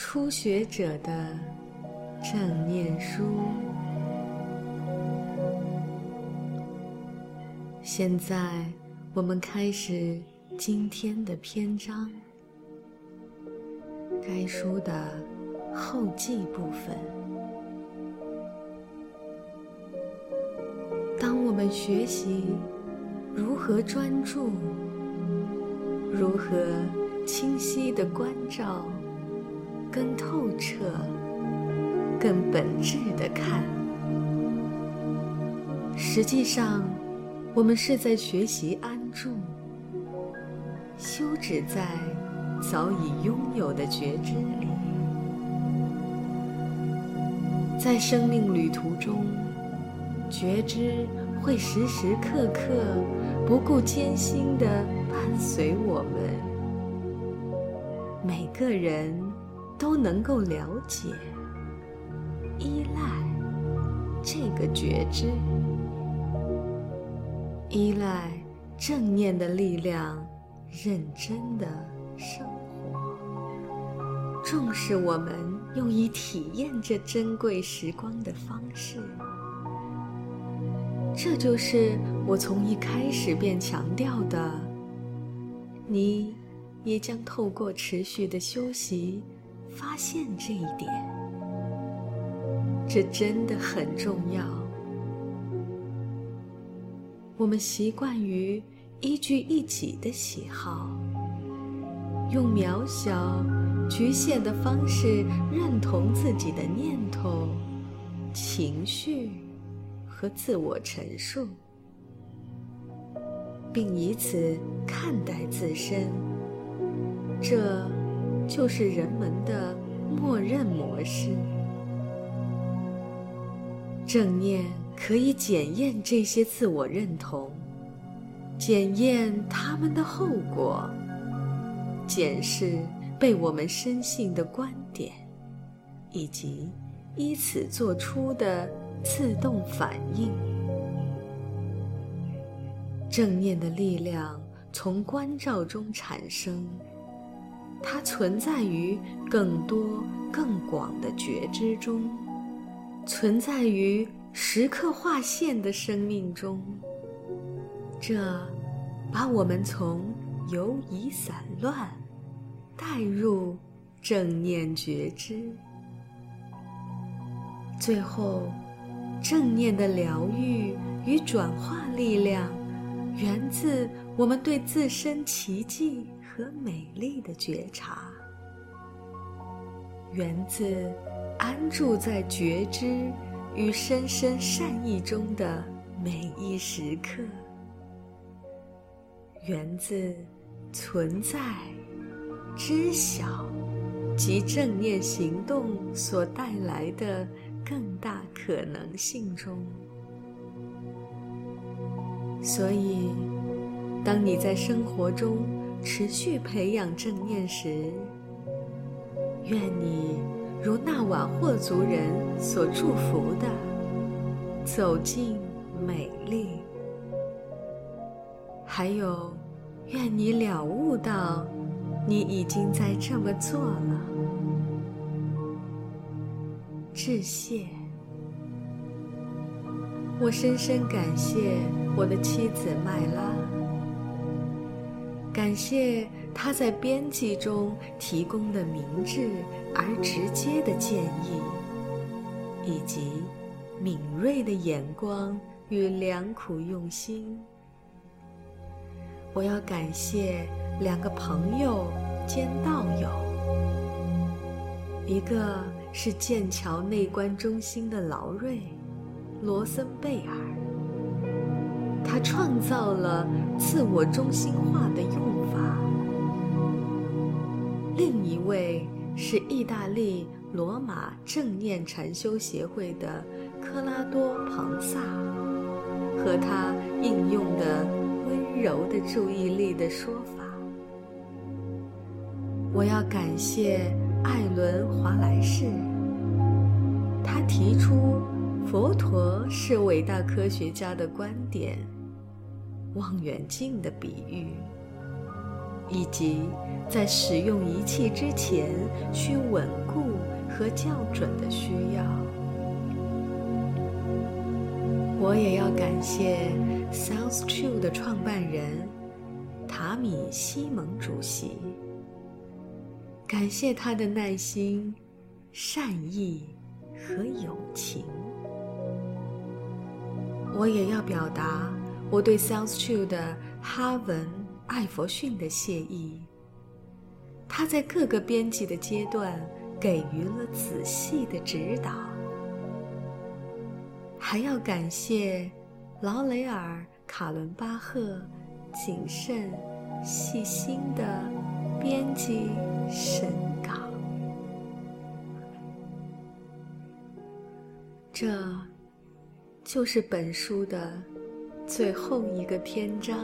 初学者的正念书。现在，我们开始今天的篇章。该书的后记部分。当我们学习如何专注，如何清晰的关照。更透彻、更本质的看，实际上，我们是在学习安住，休止在早已拥有的觉知里。在生命旅途中，觉知会时时刻刻、不顾艰辛地伴随我们。每个人。都能够了解、依赖这个觉知，依赖正念的力量，认真的生活，重视我们用以体验这珍贵时光的方式。这就是我从一开始便强调的，你也将透过持续的休息。发现这一点，这真的很重要。我们习惯于依据一己的喜好，用渺小、局限的方式认同自己的念头、情绪和自我陈述，并以此看待自身。这。就是人们的默认模式。正念可以检验这些自我认同，检验他们的后果，检视被我们深信的观点，以及依此做出的自动反应。正念的力量从关照中产生。它存在于更多、更广的觉知中，存在于时刻划线的生命中。这把我们从游移散乱带入正念觉知，最后，正念的疗愈与转化力量源自我们对自身奇迹。和美丽的觉察，源自安住在觉知与深深善意中的每一时刻，源自存在、知晓及正念行动所带来的更大可能性中。所以，当你在生活中，持续培养正念时，愿你如那瓦霍族人所祝福的，走进美丽。还有，愿你了悟到，你已经在这么做了。致谢。我深深感谢我的妻子麦拉。感谢他在编辑中提供的明智而直接的建议，以及敏锐的眼光与良苦用心。我要感谢两个朋友兼道友，一个是剑桥内观中心的劳瑞·罗森贝尔。他创造了自我中心化的用法。另一位是意大利罗马正念禅修协会的科拉多·庞萨和他应用的温柔的注意力的说法。我要感谢艾伦·华莱士，他提出佛陀是伟大科学家的观点，望远镜的比喻。以及在使用仪器之前需稳固和校准的需要。我也要感谢 Sounds True 的创办人塔米·西蒙主席，感谢他的耐心、善意和友情。我也要表达我对 Sounds True 的哈文。艾佛逊的谢意，他在各个编辑的阶段给予了仔细的指导。还要感谢劳雷尔·卡伦巴赫谨慎、细心的编辑审稿。这，就是本书的最后一个篇章。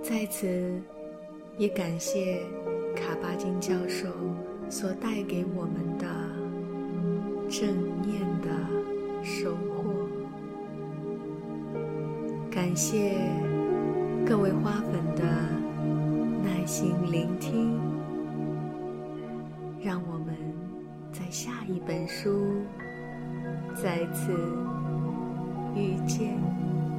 在此，也感谢卡巴金教授所带给我们的正念的收获。感谢各位花粉的耐心聆听。让我们在下一本书再次。遇见。